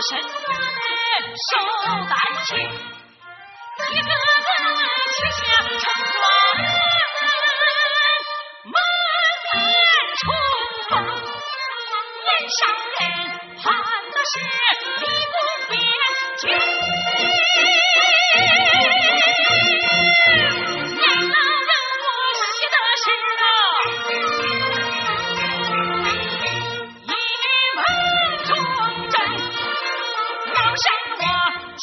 身官受担情，一个个旗下成官，满面春风，脸上人盼的是一不变